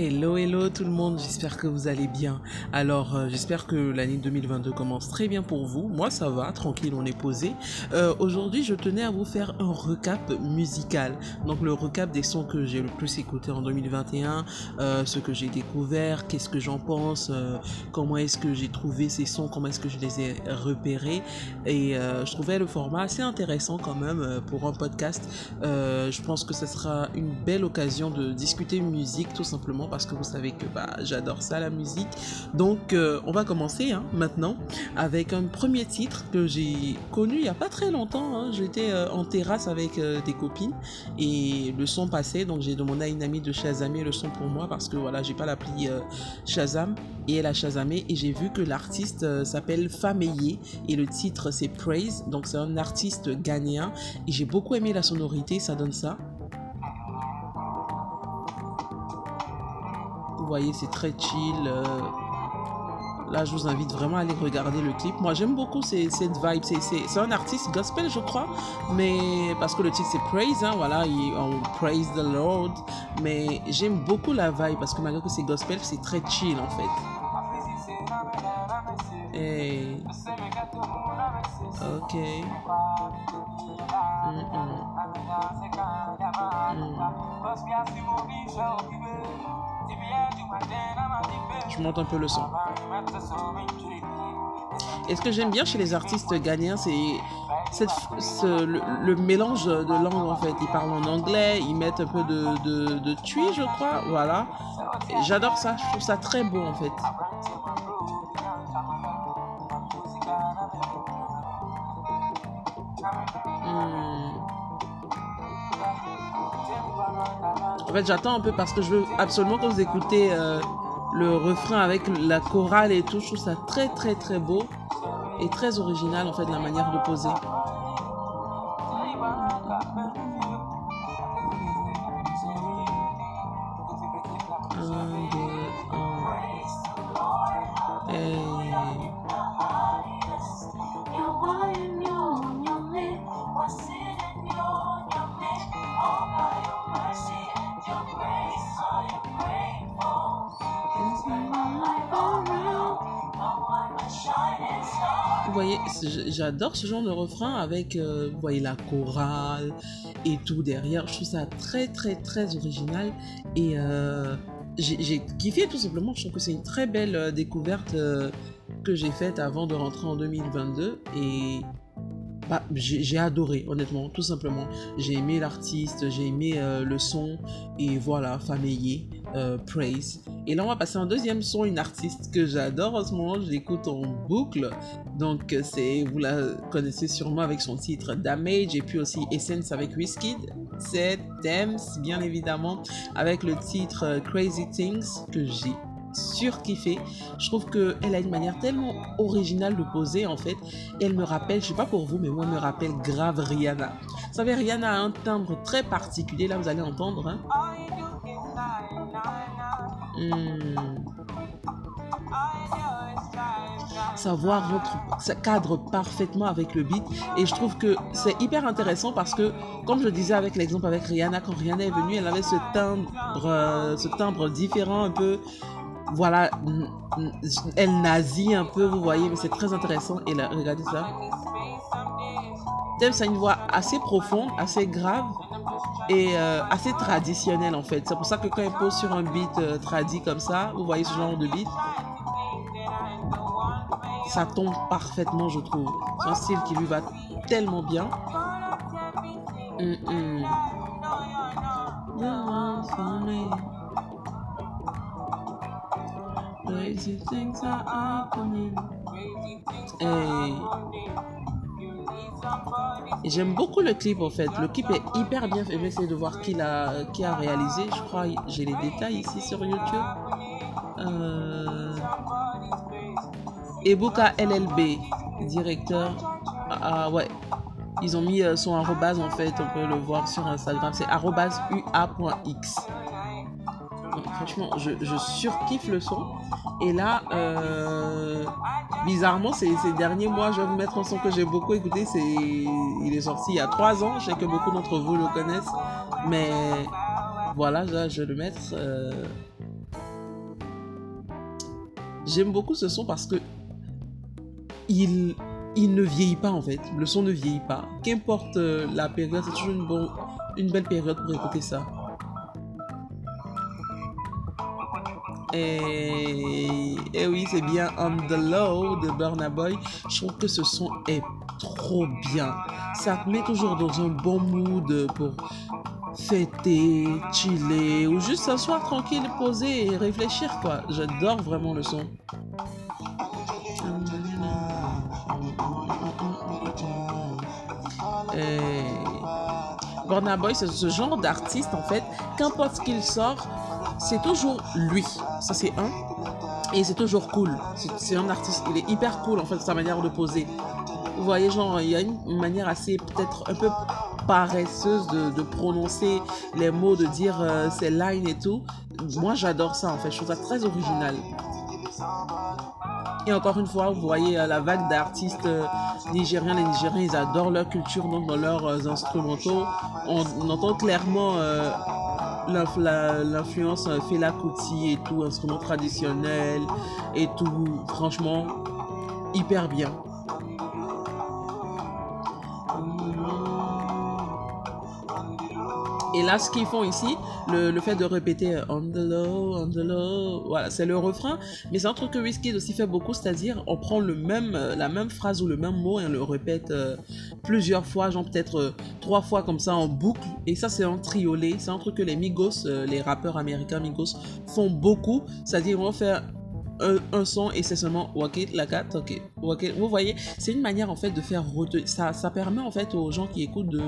Hello, hello tout le monde, j'espère que vous allez bien. Alors, euh, j'espère que l'année 2022 commence très bien pour vous. Moi, ça va, tranquille, on est posé. Euh, Aujourd'hui, je tenais à vous faire un recap musical. Donc, le recap des sons que j'ai le plus écoutés en 2021, euh, ce que j'ai découvert, qu'est-ce que j'en pense, comment est-ce que j'ai trouvé ces sons, comment est-ce que je les ai repérés. Et je trouvais le format assez intéressant quand même pour un podcast. Je pense que ce sera une belle occasion de discuter musique tout simplement parce que vous savez que bah, j'adore ça la musique. Donc euh, on va commencer hein, maintenant avec un premier titre que j'ai connu il y a pas très longtemps. hein. J'étais euh, en terrasse avec euh, des copines et le son passait donc j'ai demandé à une amie de Shazamer le son pour moi parce que voilà j'ai pas l'appli Shazam et elle a Shazamé et j'ai vu que l'artiste s'appelle Fameye et le titre c'est Praise donc c'est un artiste ghanéen et j'ai beaucoup aimé la sonorité ça donne ça. Voyez, c'est très chill. euh. Là, je vous invite vraiment à aller regarder le clip. Moi, j'aime beaucoup cette vibe. C'est- un artiste gospel, je crois. Mais parce que le titre, c'est Praise. Hein, voilà, il- on praise the Lord. Mais j'aime beaucoup la vibe parce que malgré que c'est gospel, c'est très chill en fait. Et... Ok. Mm, mm. Je monte un peu le son. Et ce que j'aime bien chez les artistes ghanéens, c'est le, le mélange de langues en fait. Ils parlent en anglais, ils mettent un peu de, de, de je crois. Voilà. J'adore ça, je trouve ça très beau en fait. En fait, j'attends un peu parce que je veux absolument que vous écoutez euh, le refrain avec la chorale et tout. Je trouve ça très, très, très beau et très original en fait la manière de poser. J'adore ce genre de refrain avec, euh, voyez, la chorale et tout derrière. Je trouve ça très, très, très original. Et euh, j'ai kiffé tout simplement. Je trouve que c'est une très belle euh, découverte que j'ai faite avant de rentrer en 2022. Et bah, j'ai adoré, honnêtement, tout simplement. J'ai aimé l'artiste, j'ai aimé le son. Et voilà, Famille, euh, Praise. Et là, on va passer à un deuxième son, une artiste que j'adore en ce moment. Je l'écoute en boucle. Donc, c'est, vous la connaissez sûrement avec son titre Damage et puis aussi Essence avec Wizkid. C'est Thames, bien évidemment, avec le titre Crazy Things que j'ai surkiffé. Je trouve qu'elle a une manière tellement originale de poser en fait. Et elle me rappelle, je sais pas pour vous, mais moi, elle me rappelle grave Rihanna. Vous savez, Rihanna a un timbre très particulier. Là, vous allez entendre. Hein. Hmm. Sa voix rentre, ça cadre parfaitement avec le beat. Et je trouve que c'est hyper intéressant parce que comme je disais avec l'exemple avec Rihanna quand Rihanna est venue elle avait ce timbre euh, ce timbre différent un peu. Voilà n- n- elle nazie un peu vous voyez mais c'est très intéressant. Et là regardez ça. Thames a une voix assez profonde assez grave et euh, assez traditionnelle en fait. C'est pour ça que quand elle pose sur un beat euh, tradi comme ça vous voyez ce genre de beat ça tombe parfaitement, je trouve. C'est un style qui lui va tellement bien. Et j'aime beaucoup le clip en fait. Le clip est hyper bien fait. Je vais essayer de voir qui l'a qui a réalisé. Je crois j'ai les détails ici sur YouTube. Euh... Ebuka LLB, directeur. Ah ouais. Ils ont mis euh, son arrobase en fait, on peut le voir sur Instagram, c'est arrobase ua.x. Franchement, je, je surkiffe le son. Et là, euh, bizarrement, ces, ces derniers mois, je vais vous mettre un son que j'ai beaucoup écouté. C'est, il est sorti il y a trois ans. Je sais que beaucoup d'entre vous le connaissent, mais voilà, là, je vais le mettre. euh, J'aime beaucoup ce son parce que il, ne vieillit pas en fait. Le son ne vieillit pas. Qu'importe euh, la période, c'est toujours une, bon, une belle période pour écouter ça. Et, et oui, c'est bien On the Low de Burna Boy. Je trouve que ce son est trop bien. Ça te met toujours dans un bon mood pour fêter, chiller ou juste s'asseoir tranquille, poser et réfléchir quoi. J'adore vraiment le son. Burna Boy, c'est ce genre d'artiste en fait, qu'importe ce qu'il sort, c'est toujours lui. Ça c'est un. Et c'est toujours cool. C'est un artiste, il est hyper cool en fait, sa manière de poser. Vous voyez, genre, il y a une manière assez peut-être un peu paresseuse de, prononcer les mots, de dire euh, ses lines et tout. Moi, j'adore ça en fait. Je trouve ça très original. Et encore une fois, vous voyez euh, la vague d'artistes euh, nigériens. Les Nigériens, ils adorent leur culture, donc dans leurs instrumentaux. On, entend clairement l'influence Fela Kuti et tout, instrument traditionnel et tout. Franchement, hyper bien. Et là, ce qu'ils font ici, le, fait de répéter euh, on the low, on the low, voilà, c'est le refrain. Mais c'est un truc que Wizkid aussi fait beaucoup, c'est-à-dire on prend le même, euh, la même phrase ou le même mot et on le répète euh, plusieurs fois, genre peut-être trois fois comme ça en boucle. Et ça, c'est un triolet. C'est un truc que les Migos, les rappeurs américains Migos, font beaucoup. C'est-à-dire, on fait un, son et c'est seulement Wakit, la 4, ok. Vous voyez, c'est une manière en fait de faire retenir. Ça, ça permet en fait aux gens qui écoutent de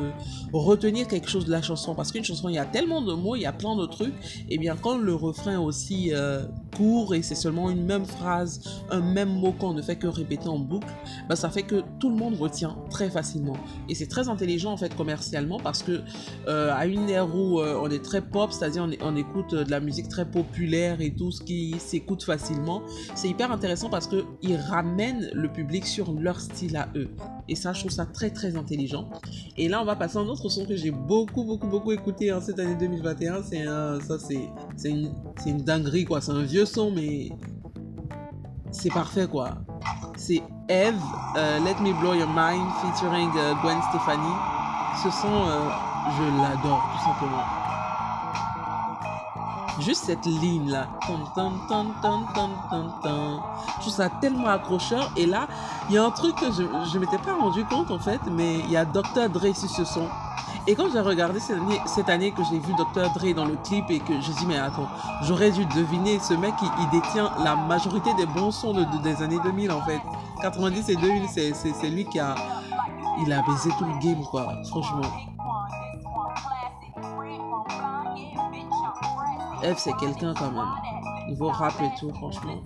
retenir quelque chose de la chanson. Parce qu'une chanson, il y a tellement de mots, il y a plein de trucs. Et bien, quand le refrain aussi euh, court et c'est seulement une même phrase, un même mot qu'on ne fait que répéter en boucle, bah, ça fait que tout le monde retient très facilement. Et c'est très intelligent en fait commercialement parce que euh, à une ère où euh, on est très pop, c'est-à-dire on, on, écoute de la musique très populaire et tout ce qui s'écoute facilement c'est hyper intéressant parce qu'ils ramènent le public sur leur style à eux. Et ça, je trouve ça très très intelligent. Et là, on va passer à un autre son que j'ai beaucoup beaucoup beaucoup écouté en cette année 2021. C'est un, ça c'est, une, une dinguerie quoi. C'est un vieux son mais c'est parfait quoi. C'est Eve, euh, Let Me Blow Your Mind featuring euh, Gwen Stefani. Ce son, euh, je l'adore tout simplement. Juste cette ligne là. Je ça tellement accrocheur. Et là, il y a un truc que je ne m'étais pas rendu compte en fait, mais il y a Dr. Dre sur ce son. Et quand j'ai regardé cette année, cette année que j'ai vu Dr. Dre dans le clip et que je dis mais attends, j'aurais dû deviner ce mec il, détient la majorité des bons sons de, des années 2000 en fait. 90 et 2000 c'est lui qui a il a baisé tout le game quoi, franchement. F, c'est quelqu'un quand même. Niveau rap et tout, franchement.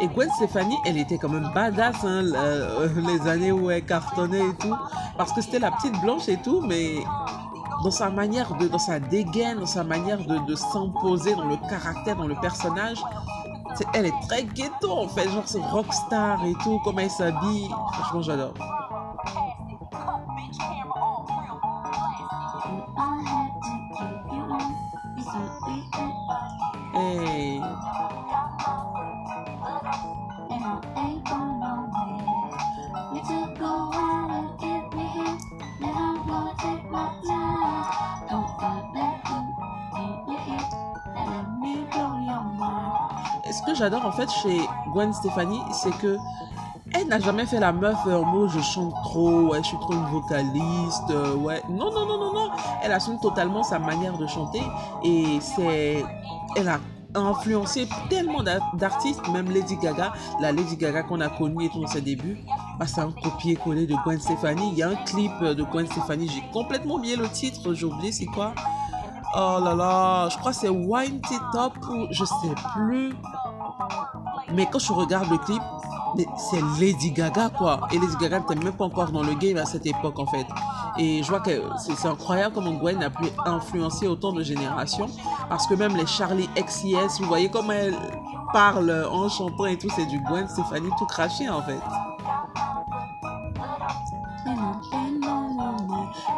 Et Gwen Stefani, elle était quand même badass hein, euh, les années où elle cartonnait et tout. Parce que c'était la petite blanche et tout, mais dans sa manière de, dans sa dégaine, dans sa manière de, de s'imposer, dans le caractère, dans le personnage, elle est très ghetto en fait, genre ce rockstar et tout, comment elle s'habille. Franchement, j'adore. En fait chez Gwen Stefani, c'est que elle n'a jamais fait la meuf en mode je chante trop, ouais, je suis trop une vocaliste, euh, ouais. Non, non, non, non, non. Elle assume totalement sa manière de chanter et c'est. Elle a influencé tellement d'artistes, même Lady Gaga, la Lady Gaga qu'on a connue et tout dans ses débuts. Bah, c'est un copier-coller de Gwen Stefani. Il y a un clip de Gwen Stefani, j'ai complètement oublié le titre, j'ai oublié c'est quoi? Oh là là, je crois que c'est Wine It Up ou je sais plus. Mais quand je regarde le clip, c'est Lady Gaga quoi. Et Lady Gaga n'était même pas encore dans le game à cette époque en fait. Et je vois que c'est incroyable comment Gwen a pu influencer autant de générations. Parce que même les Charlie XCS, vous voyez comment elle parle en chantant et tout, c'est du Gwen Stéphanie tout craché en fait.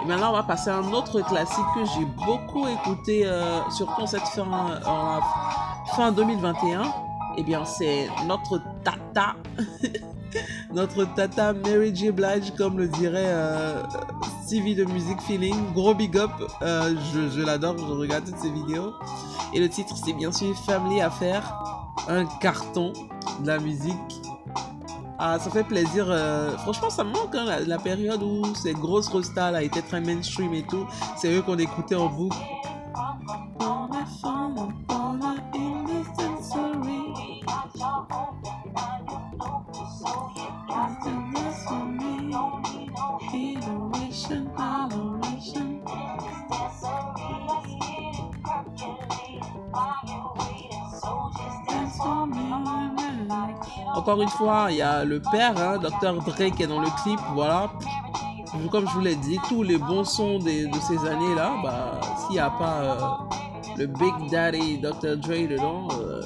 Et maintenant, on va passer à un autre classique que j'ai beaucoup écouté, euh, surtout en cette fin, fin 2021. Eh bien, c'est notre tata, notre tata Mary J. Blige, comme le dirait euh, de Music Feeling. Gros big up, euh, je, l'adore, je regarde toutes ses vidéos. Et le titre, c'est bien sûr Family Affair, un carton de la musique ah, ça fait plaisir. Euh, franchement, ça me manque hein, la, période où ces grosses rostas là étaient très mainstream et tout. C'est eux qu'on écoutait en boucle. Encore une fois, il y a le père, Dr. Dre, qui est dans le clip. Voilà. Comme je vous l'ai dit, tous les bons sons de ces années-là, bah, s'il n'y a pas euh, le Big Daddy Dr. Dre dedans, euh,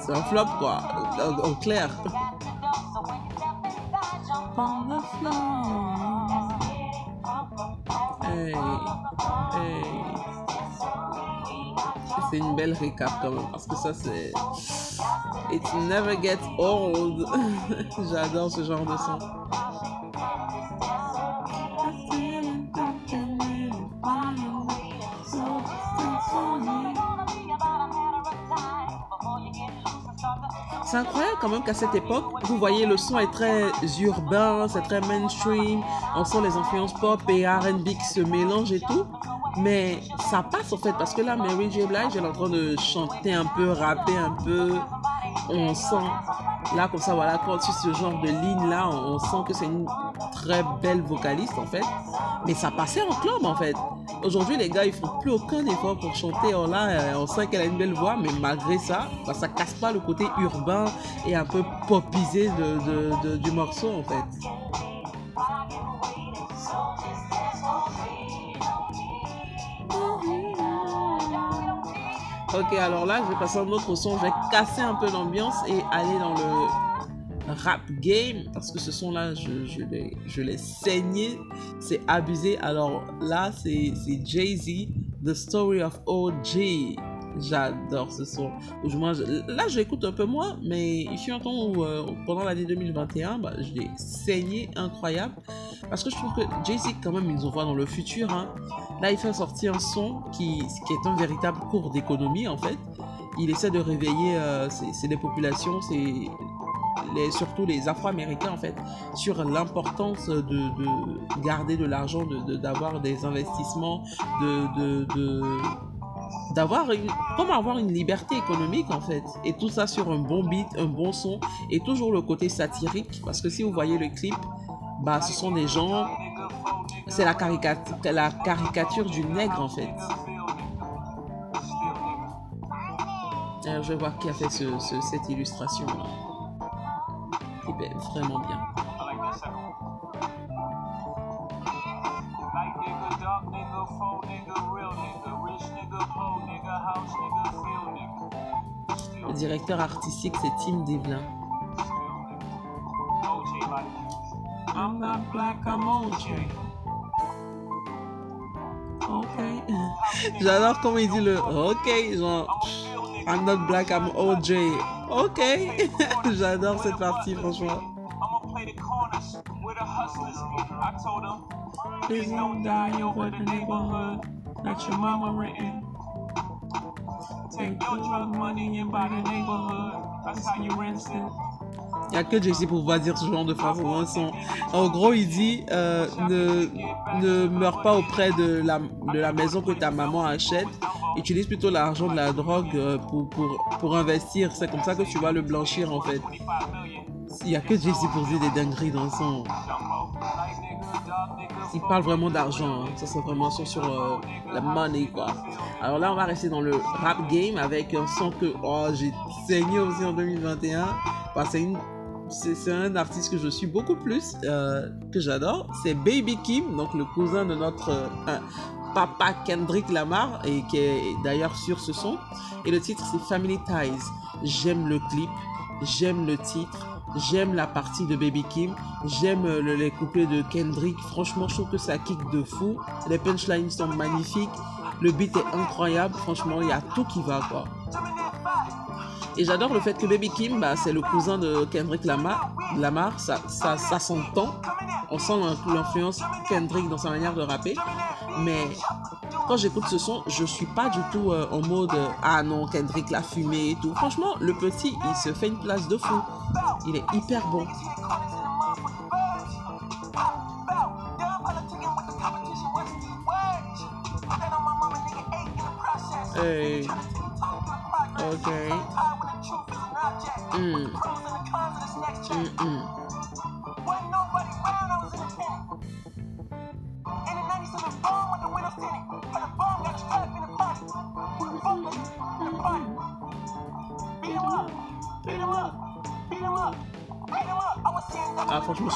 c'est un flop, quoi. En, clair. Hey, hey. C'est une belle récap quand même, parce que ça c'est It never gets old. J'adore ce genre de son. C'est incroyable quand même qu'à cette époque, vous voyez, le son est très urbain, c'est très mainstream, on sent les influences pop et RB qui se mélangent et tout. Mais ça passe en fait, parce que là, Mary J. Blige, elle est en train de chanter un peu, rapper un peu, on sent, là comme ça, voilà, quand tu ce genre de ligne là, on, sent que c'est une très belle vocaliste en fait. Mais ça passait en club en fait. Aujourd'hui, les gars, ils font plus aucun effort pour chanter. Oh là, euh, on sent qu'elle a une belle voix, mais malgré ça, bah, ça casse pas le côté urbain et un peu popisé du morceau en fait. Ok, alors là, je vais passer à un autre son. Je vais casser un peu l'ambiance et aller dans le rap game. Parce que ce son-là, je, je l'ai saigné. C'est abusé. Alors là, c'est Jay-Z, The Story of OG. J'adore ce son. là, j'écoute un peu moins, mais il fut un temps où, euh, pendant l'année 2021, bah, je l'ai saigné incroyable. Parce que je trouve que Jay-Z, quand même, ils ont voit dans le futur. Hein. Là, il fait sortir un son qui, qui est un véritable cours d'économie, en fait. Il essaie de réveiller euh, les populations, c'est les, surtout les Afro-Américains en fait, sur l'importance de, de, garder de l'argent, d'avoir de, des investissements, de, de d'avoir une, comment avoir une liberté économique en fait. Et tout ça sur un bon beat un bon son et toujours le côté satirique parce que si vous voyez le clip bah ce sont des gens c'est la caricature la caricature du nègre en fait. Alors, je vais voir qui a fait ce, cette illustration là qui vraiment bien directeur artistique, c'est Tim Devlin. Ok. J'adore comment il dit le ok, genre I'm not black, I'm OJ. Ok. J'adore cette partie, franchement. Please don't die over the neighborhood that your mama written. Il n'y a que Jesse pour pouvoir dire ce genre de phrase son. En gros, il dit euh, ne, ne meurs pas auprès de la, de la maison que ta maman achète. Utilise plutôt l'argent de la drogue euh, pour, pour, pour investir. C'est comme ça que tu vas le blanchir en fait. Il n'y a que Jesse pour dire des dingueries dans son. Il parle vraiment d'argent. Hein. Ça, c'est vraiment sur, sur euh, la money, quoi. Alors là, on va rester dans le rap game avec un son que oh, j'ai saigné aussi en 2021. Bah, c'est c'est un artiste que je suis beaucoup plus, euh, que j'adore. C'est Baby Kim, donc le cousin de notre euh, papa Kendrick Lamar, et qui est d'ailleurs sur ce son. Et le titre, c'est Family Ties. J'aime le clip, j'aime le titre J'aime la partie de Baby Kim. J'aime euh, le, les couplets de Kendrick. Franchement, je trouve que ça kick de fou. Les punchlines sont magnifiques. Le beat est incroyable. Franchement, il y a tout qui va, quoi. Et j'adore le fait que Baby Kim, bah, c'est le cousin de Kendrick Lamar. Lamar ça, ça, ça s'entend. On sent l'influence Kendrick dans sa manière de rapper. Mais quand j'écoute ce son, je suis pas du tout euh, en mode ah non, Kendrick l'a fumé et tout. Franchement, le petit, il se fait une place de fou. Il est hyper bon. Hey. Ok. Mm. Mm -mm.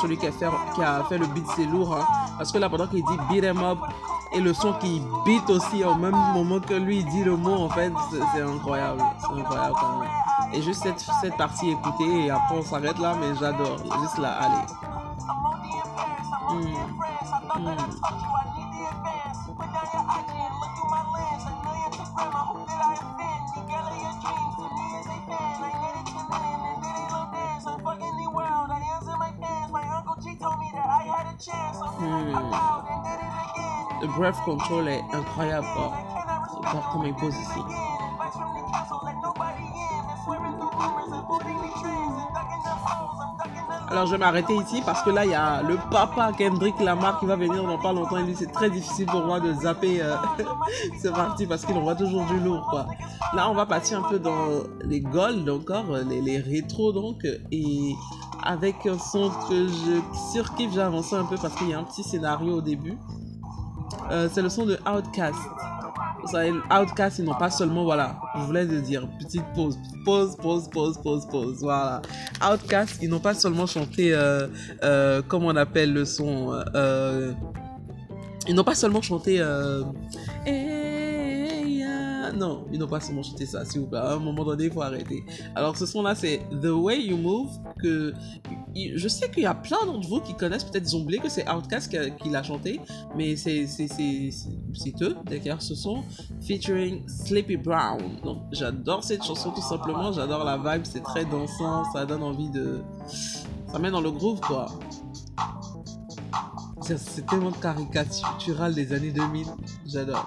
Celui qui a fait, qui a fait le beat, c'est lourd. Hein. Parce que là, pendant qu'il dit beat em up et le son qui beat aussi au même moment que lui il dit le mot, en fait, c'est incroyable. C'est incroyable quand même. Et juste cette, cette partie écoutée, et après on s'arrête là, mais j'adore. Juste là, allez. Le breath control est incroyable. Voir comment il pose ici. Alors je vais m'arrêter ici parce que là il y a le papa Kendrick Lamar qui va venir dans pas longtemps. Il dit c'est très difficile pour moi de zapper euh, ce parti parce qu'il envoie toujours du lourd. Là on va partir un peu dans les gold encore, les, les rétros donc et avec un son que je surkiffe, j'ai avancé un peu parce qu'il y a un petit scénario au début. Euh, c'est le son de Outcast. Outcast, ils n'ont pas seulement, voilà, je voulais le dire, petite pause, pause, pause, pause, pause, pause, voilà. Outcast, ils n'ont pas seulement chanté, euh, euh, comment on appelle le son, euh, ils n'ont pas seulement chanté, non, ils n'ont pas seulement chanté ça, s'il vous plaît. À un moment donné, il faut arrêter. Alors, ce son-là, c'est The Way You Move, que je sais qu'il y a plein d'entre vous qui connaissent, peut-être oublié que c'est Outkast qui, l'a chanté, mais c'est eux, d'ailleurs, ce son, featuring Sleepy Brown. Donc, j'adore cette chanson tout simplement, j'adore la vibe, c'est très dansant, ça donne envie de... Ça met dans le groove, quoi. C'est tellement caricatural des années 2000, j'adore.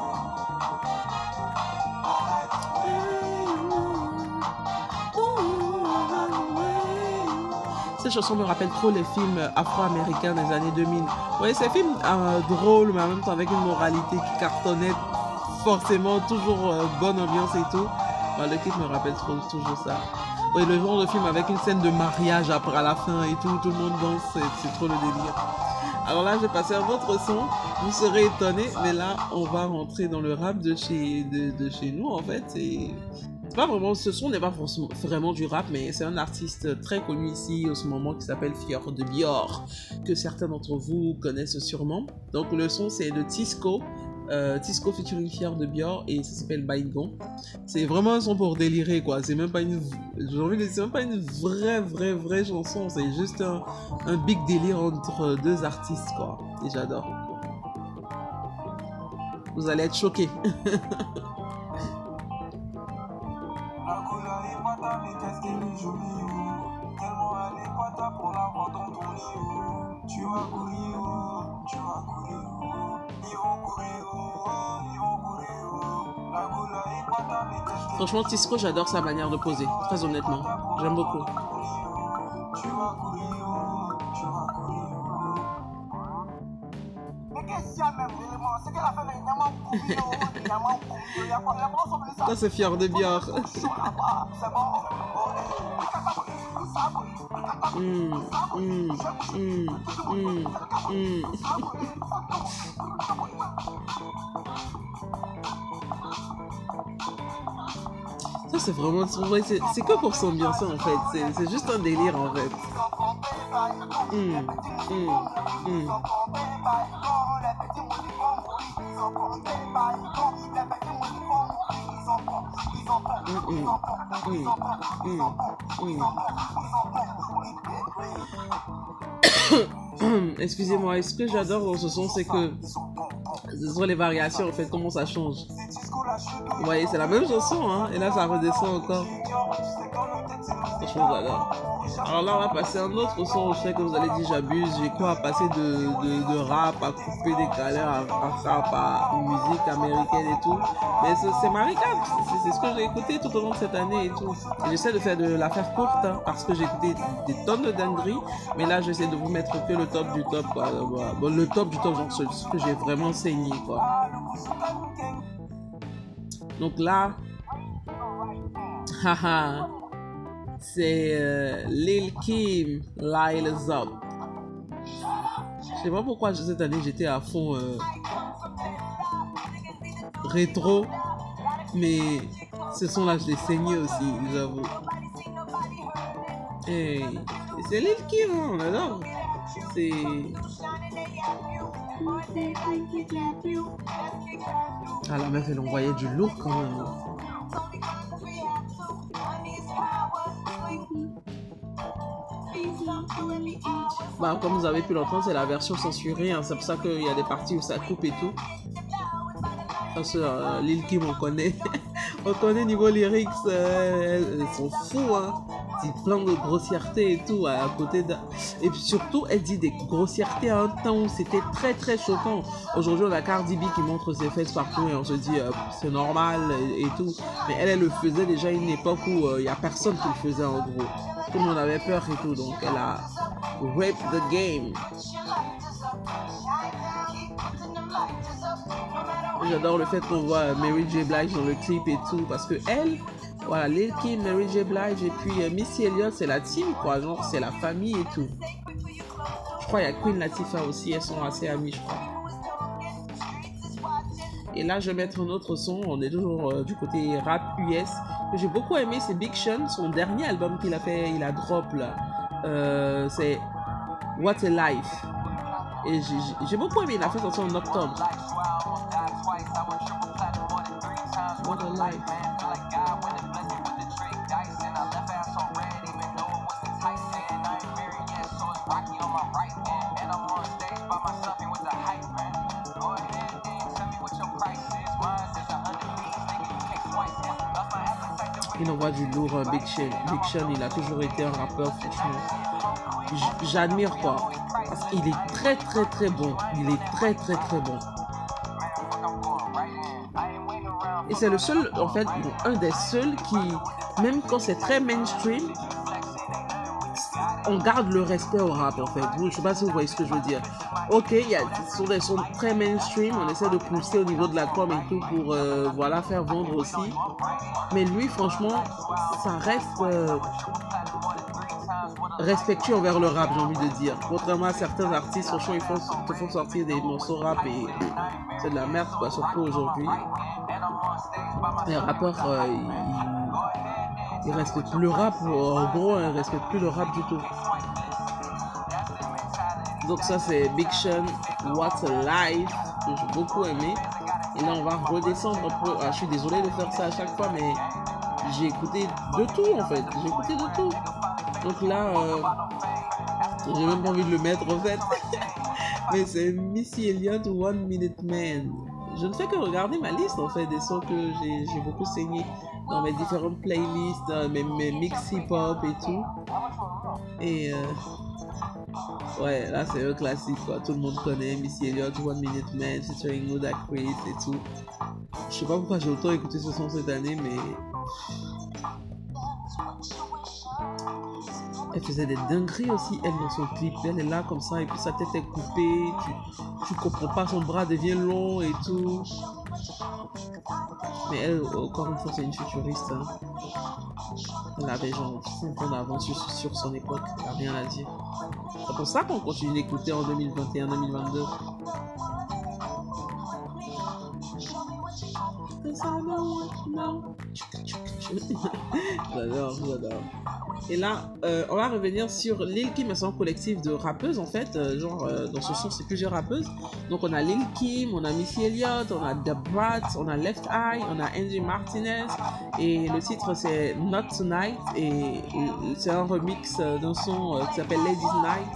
Cette chanson me rappelle trop les films afro-américains des années 2000. Ouais, c'est un film euh, drôle, mais en même temps avec une moralité qui cartonnait forcément, toujours euh, bonne ambiance et tout. Bah, le clip me rappelle trop, toujours ça. Ouais, le genre de film avec une scène de mariage après à la fin et tout, tout le monde danse, c'est trop le délire. Alors là, je vais passer un autre son. Vous serez étonnés, mais là, on va rentrer dans le rap de chez, de, chez nous, en fait. Pas vraiment, ce son n'est pas vraiment du rap, mais c'est un artiste très connu ici en ce moment qui s'appelle Fior de Bior, que certains d'entre vous connaissent sûrement. Donc le son, c'est de Tisco. Euh, Tisco featuring Fier de Bior et ça s'appelle Baigon. C'est vraiment un son pour délirer quoi. C'est même pas une, j'ai envie de c'est même pas une vraie vraie vraie chanson. C'est juste un, un big délire entre deux artistes quoi. Et j'adore. Vous allez être choqués. Franchement, Tisco, j'adore sa manière de poser, très honnêtement. J'aime beaucoup. Mais qu'est-ce qu'il y a même, c'est qu'elle a fait Ça, c'est fier de bière. Ça, c'est vraiment. C'est c'est que pour s'ambiancer en fait. C'est- C'est juste un délire en fait. Excusez-moi, et ce que j'adore dans ce son, c'est que ce sont les variations en fait, comment ça change. Vous voyez, c'est la même chanson, hein, et là ça redescend encore. Alors là, on va passer un autre son. Je sais que vous allez dire j'abuse. J'ai quoi à passer de, de, rap à couper des caleurs à, à rap à musique américaine et tout. Mais c'est ma. C'est ce que j'ai écouté tout au long de cette année et tout. J'essaie de faire de la faire courte hein, parce que j'ai écouté des tonnes de dingueries. Mais là, j'essaie de vous mettre que le top du top. Quoi. Bon, le top du top, genre ce que j'ai vraiment saigné. Donc là, haha, c'est euh, Lil Kim, Lil Up. Je sais pas pourquoi cette année j'étais à fond euh, rétro, mais ce son là je l'ai saigné aussi, j'avoue. Et c'est Lil Kim, hein, on. C'est. Ah la meuf elle envoyait du lourd quand même. Bah, comme vous avez pu l'entendre, c'est la version censurée. hein. C'est pour ça qu'il y a des parties où ça coupe et tout. Parce que euh, Lil Kim, on connaît. on connaît niveau lyrics. euh, elles, elles sont fous. Hein. Plein de grossièreté et tout à côté de... Et surtout, elle dit des grossièretés à un temps où c'était très très choquant. Aujourd'hui, on a Cardi B qui montre ses fesses partout et on se dit euh, c'est normal et, tout. Mais elle, elle le faisait déjà à une époque où euh, il n'y a personne qui le faisait en gros. Tout le monde avait peur et tout. Donc elle a raped the game. J'adore le fait qu'on voit Mary J. Blige dans le clip et tout parce que elle, voilà, Lil Kim, Mary J. Blige et puis euh, Missy Elliott, c'est la team quoi, genre c'est la famille et tout. Je crois qu'il y a Queen Latifah aussi, elles sont assez amies, je crois. Et là, je vais mettre un autre son. On est toujours euh, du côté rap US. J'ai beaucoup aimé, c'est Big Sean, son dernier album qu'il a fait, il a drop là. Euh, c'est What a Life. Et j'ai beaucoup aimé, il a fait sortir en octobre. What a Life. Il envoie du lourd, euh, Big Sean. Big Sean, il a toujours été un rappeur, franchement. J'admire quoi. Parce qu'il est très très très bon. Il est très très très bon. Et c'est le seul, en fait, un des seuls qui, même quand c'est très mainstream, on garde le respect au rap en fait. Je sais pas si vous voyez ce que je veux dire. Ok, il y a, sont des sons très mainstream, on essaie de pousser au niveau de la com et tout pour euh, voilà faire vendre aussi. Mais lui, franchement, ça reste euh, respectueux envers le rap, j'ai envie de dire. Contrairement à certains artistes, franchement, ils font, te font sortir des morceaux rap et c'est de la merde, surtout aujourd'hui. Les rappeurs, euh, ils, respectent plus le rap, en gros, ils respectent plus le rap du tout. Donc ça c'est Big Sean, What's a Life, que j'ai beaucoup aimé. Et là on va redescendre peu. Ah, je suis désolé de faire ça à chaque fois, mais j'ai écouté de tout en fait. J'ai écouté de tout. Donc là, euh, j'ai même pas envie de le mettre en fait. mais c'est Missy Elliott One Minute Man. Je ne fais que regarder ma liste en fait des sons que j'ai beaucoup saigné dans mes différentes playlists, dans mes, mes mix hip-hop et tout. Et euh, ouais, là c'est un classique quoi. Tout le monde connaît Missy Elliott One Minute Man featuring Ludacris et tout. Je sais pas pourquoi j'ai autant écouté ce son cette année, mais elle faisait des dingueries aussi, elle, dans son clip. Elle est là comme ça, et puis sa tête est coupée. Tu, comprends pas, son bras devient long et tout. Mais elle, encore une fois, c'est une futuriste. Hein. Elle avait genre 5 ans d'avance sur, sur son époque. Elle a rien à dire. C'est pour ça qu'on continue d'écouter en 2021-2022. j'adore, j'adore. Et là, euh, on va revenir sur Lil Kim et son collectif de rappeuses en fait. Euh, genre, euh, dans ce son, c'est plusieurs rappeuses. Donc, on a Lil Kim, on a Missy Elliott, on a The Brat, on a Left Eye, on a Angie Martinez. Et le titre, c'est Not Tonight. Et, c'est un remix d'un son qui s'appelle Ladies Night.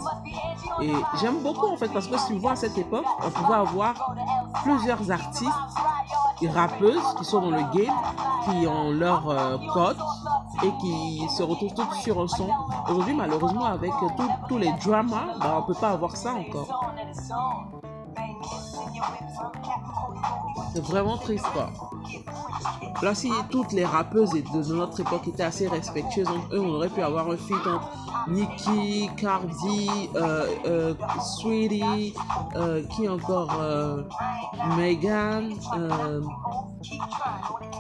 Et j'aime beaucoup en fait parce que si tu vois à cette époque, on pouvait avoir plusieurs artistes rappeuses qui sont dans le game, qui ont leur code et qui se retrouvent toutes sur un son. Aujourd'hui, malheureusement, avec tous les dramas, bah, on peut pas avoir ça encore. C'est vraiment triste, quoi. Là, si toutes les rappeuses de notre époque étaient assez respectueuses eux, on aurait pu avoir un feat entre Nicki, Cardi, euh, euh, Sweetie, euh, qui encore Megan.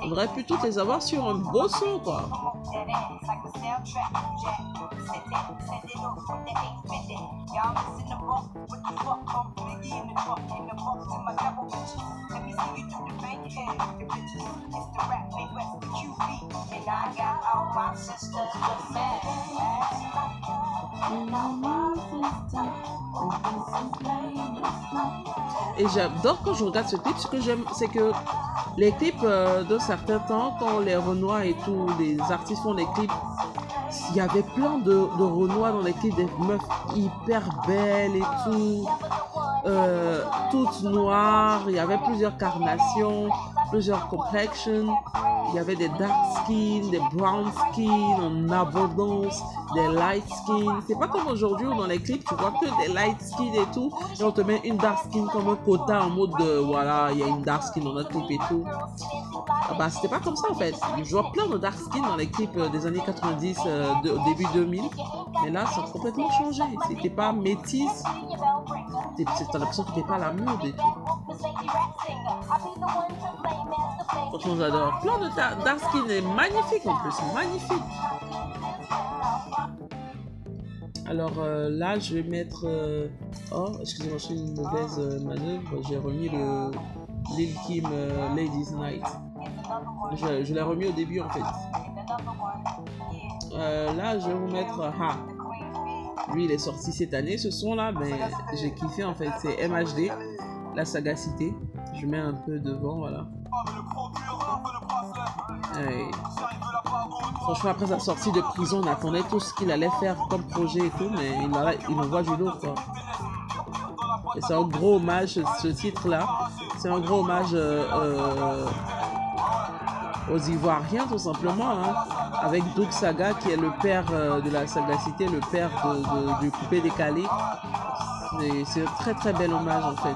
on aurait pu toutes les avoir sur un beau son, quoi. Et j'adore quand je regarde ce clip, ce que j'aime, c'est que les clips euh, d'un certain temps, quand les Renois et tous les artistes font des clips, il y avait plein de, de Renois dans les clips, des meufs hyper belles et tout, euh, toutes noires, il y avait plusieurs carnations, plusieurs complexions. Il y avait des dark skin, des brown skin en abondance, des light skin. C'est pas comme aujourd'hui où dans les clips tu vois que des light skin et tout. Et on te met une dark skin comme un quota en mode de voilà, il y a une dark skin dans notre clip et tout. Ah bah c'était pas comme ça en fait. Je vois plein de dark skin dans les clips euh, des années 90, euh, au début 2000. Mais là ça a complètement changé. C'était pas métisse. T'as l'impression que t'es pas la mode et tout. Franchement, j'adore. Plein de dark skin est magnifique en plus, magnifique. Alors euh, là, je vais mettre. Euh, oh, excusez-moi, je une mauvaise euh, manœuvre. J'ai remis le Lil Kim Ladies Night. Je, l'ai remis au début en fait. là, je vais vous mettre Ha. Lui, il est sorti cette année. Ce son là, mais j'ai kiffé en fait. C'est MHD, la sagacité. Je mets un peu devant, voilà. Franchement, après sa sortie de prison, on attendait tout ce qu'il allait faire comme projet et tout, mais il, a, il voit du lot, quoi. Et c'est un gros hommage, ce titre-là. C'est un gros hommage euh, euh, aux Ivoiriens, tout simplement. Hein. avec Doug Saga, qui est le père euh, de la sagacité, le père du coupé décalé. C'est un très très bel hommage, en fait.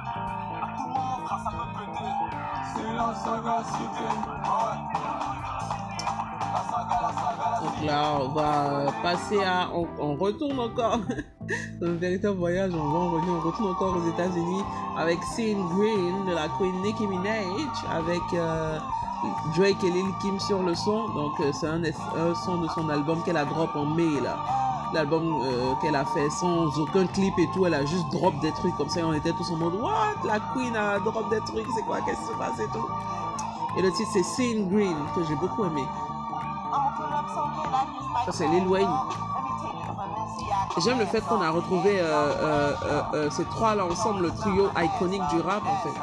Donc là, on va passer à. On, retourne encore. un véritable voyage, on va en revenir. On retourne encore aux États-Unis avec Scene Green de la Queen Nicki Minaj, avec euh, Drake et Lil Kim sur le son. Donc, euh, c'est un, un, son de son album qu'elle a drop en mai là l'album euh, qu'elle a fait sans aucun clip et tout. Elle a juste drop des trucs comme ça. Et on était tous en mode What? La Queen a drop des trucs, c'est quoi? Qu'est-ce qui se passe et tout? Et le titre c'est Scene Green que j'ai beaucoup aimé. Ça c'est Lil Wayne. J'aime le fait qu'on a retrouvé euh, euh, ces trois là ensemble, le trio iconique du rap en fait.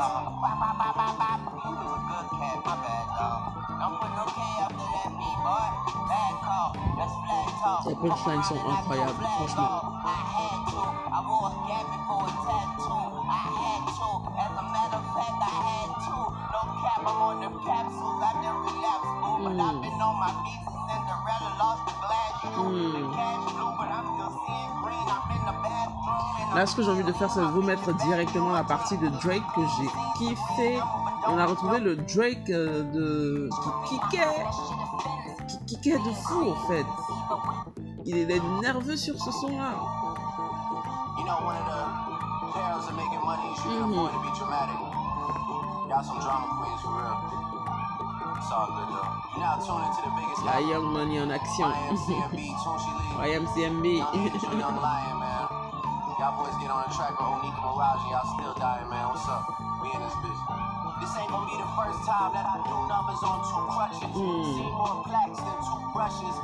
Ces punchlines sont incroyables, franchement. Hmm. Hmm. Là, ce que j'ai envie de faire, c'est vous mettre directement la partie de Drake que j'ai kiffé. On a retrouvé le Drake euh, de... qui kickait, qui de fou en fait. Il est nerveux sur ce son-là. Mm -hmm. La Young Money en action. YMCMB. Y'all boys get on the track with Onika Mirage y'all still dying, man. What's up? We in this bitch. This ain't gonna be the first time that I do numbers on two crutches. Mm. See more blacks than two brushes.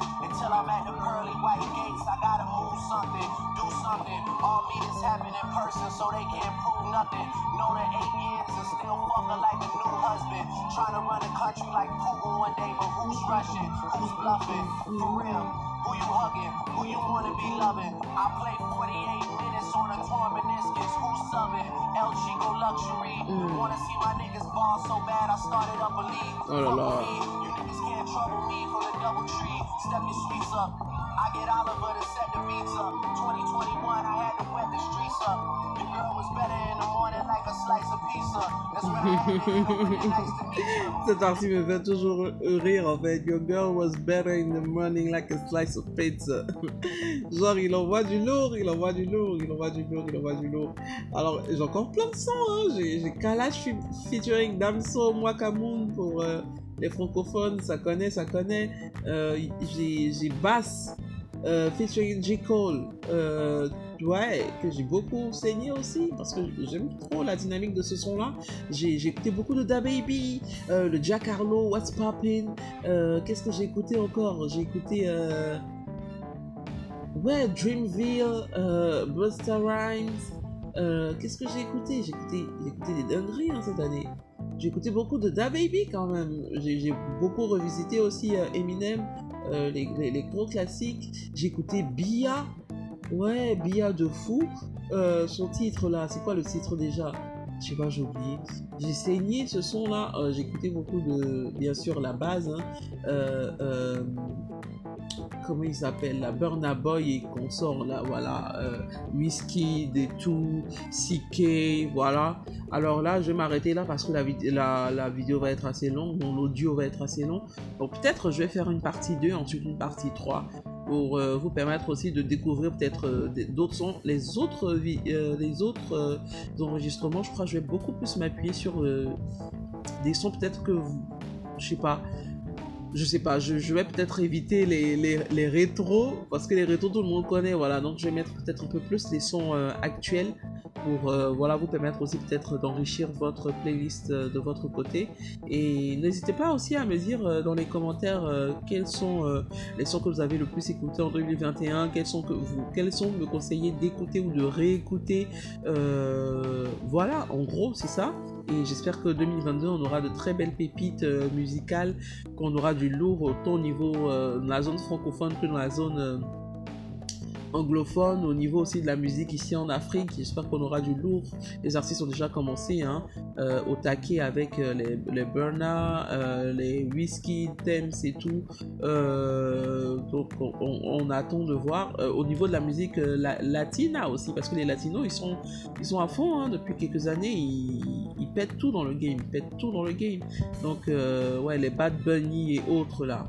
Until I'm at the pearly white gates, I gotta move something, do something. All meetings happen in person, so they can't prove nothing. Know the eight years and still fucking like a new husband. Trying to run the country like Putin one day, but who's rushing? Who's bluffing? For real. Who you hugging? Who you wanna be loving? I play 48 minutes on a torn meniscus. Who's subbing? El Chico Luxury. Mm. Wanna see my niggas ball so bad I started up a league. Oh la You can't trouble me for the double tree. Step your sweets up. I get Oliver to set the beats up. 2021, I had to wet the streets up. Your girl was better in the morning like a slice of pizza. That's when I Cette partie me fait toujours rire en fait. Your girl was better in the morning like a slice of pizza. Genre, il envoie du lourd, il envoie du lourd, il envoie du lourd, il envoie du lourd. Alors, j'ai encore plein de sons. Hein. J'ai Kalash featuring Damso, Mwakamoun pour. Euh, les francophones, ça connaît, ça connaît. Euh, j'ai Bass euh, featuring J. Cole. Euh, ouais, que j'ai beaucoup saigné aussi parce que j'aime trop la dynamique de ce son-là. J'ai écouté beaucoup de Da Baby, euh, le Jack Harlow, What's Poppin'. Euh, qu'est-ce que j'ai écouté encore? J'ai écouté. Ouais, Dreamville, euh, Busta Rhymes. Qu'est-ce que j'ai écouté? J'ai écouté, écouté des dingueries hein, cette année. J'ai écouté beaucoup de Da Baby quand même. J'ai beaucoup revisité aussi euh, Eminem, euh, les, gros classiques. J'ai écouté Bia. Ouais, Bia de fou. Euh, son titre là, c'est quoi le titre déjà? Je sais pas, j'ai oublié. J'ai saigné ce son là. j'ai écouté beaucoup de, bien sûr, la base. Hein comment il s'appelle la Burna Boy et consort là voilà euh, Whisky des tout CK voilà. Alors là je vais m'arrêter là parce que la, vidéo va être assez longue mon audio va être assez long. Donc peut-être je vais faire une partie 2 ensuite une partie 3 pour euh, vous permettre aussi de découvrir peut-être euh, d'autres sons les autres autres enregistrements. Je crois que je vais beaucoup plus m'appuyer sur des sons peut-être que vous je sais pas je sais pas, je, vais peut-être éviter les, les, les, rétros, parce que les rétros tout le monde connaît, voilà, donc je vais mettre peut-être un peu plus les sons euh, actuels pour euh, voilà, vous permettre aussi peut-être d'enrichir votre playlist euh, de votre côté. Et n'hésitez pas aussi à me dire dans les commentaires quels sont les sons que vous avez le plus écoutés en 2021, quels sont que vous, quels sont me conseillez d'écouter ou de réécouter. voilà, en gros, c'est ça. Et j'espère que 2022, on aura de très belles pépites euh, musicales, qu'on aura du lourd autant au niveau euh, de la zone francophone que dans la zone euh, anglophone, au niveau aussi de la musique ici en Afrique. J'espère qu'on aura du lourd. Les artistes ont déjà commencé hein, au taquet avec les, les Burna, les Whisky, Thames et tout. donc on, attend de voir. au niveau de la musique latina aussi, parce que les latinos ils sont, ils sont à fond hein, depuis quelques années. Pètent tout dans le game, ils pètent tout dans le game. Donc ouais, les Bad Bunny et autres là.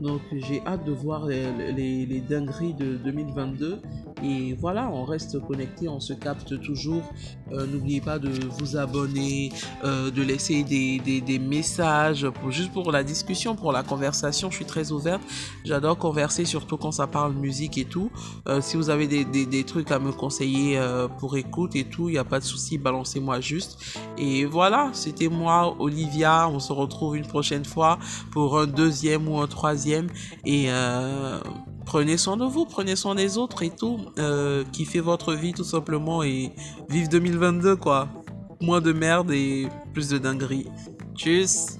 Donc j'ai hâte de voir les, les, dingueries de 2022. Et voilà, on reste connecté, on se capte toujours. Euh, n'oubliez pas de vous abonner, euh, de laisser des, des, messages juste pour la discussion, pour la conversation. Je suis très ouverte. J'adore converser, surtout quand ça parle musique et tout. Euh, si vous avez des, des, trucs à me conseiller pour écoute et tout, il n'y a pas de souci, balancez-moi juste. Et voilà, c'était moi, Olivia. On se retrouve une prochaine fois pour un deuxième ou un troisième. Et prenez soin de vous, prenez soin des autres et tout. Euh, kiffez votre vie tout simplement et vive 2022 quoi. Moins de merde et plus de dinguerie. Tchuss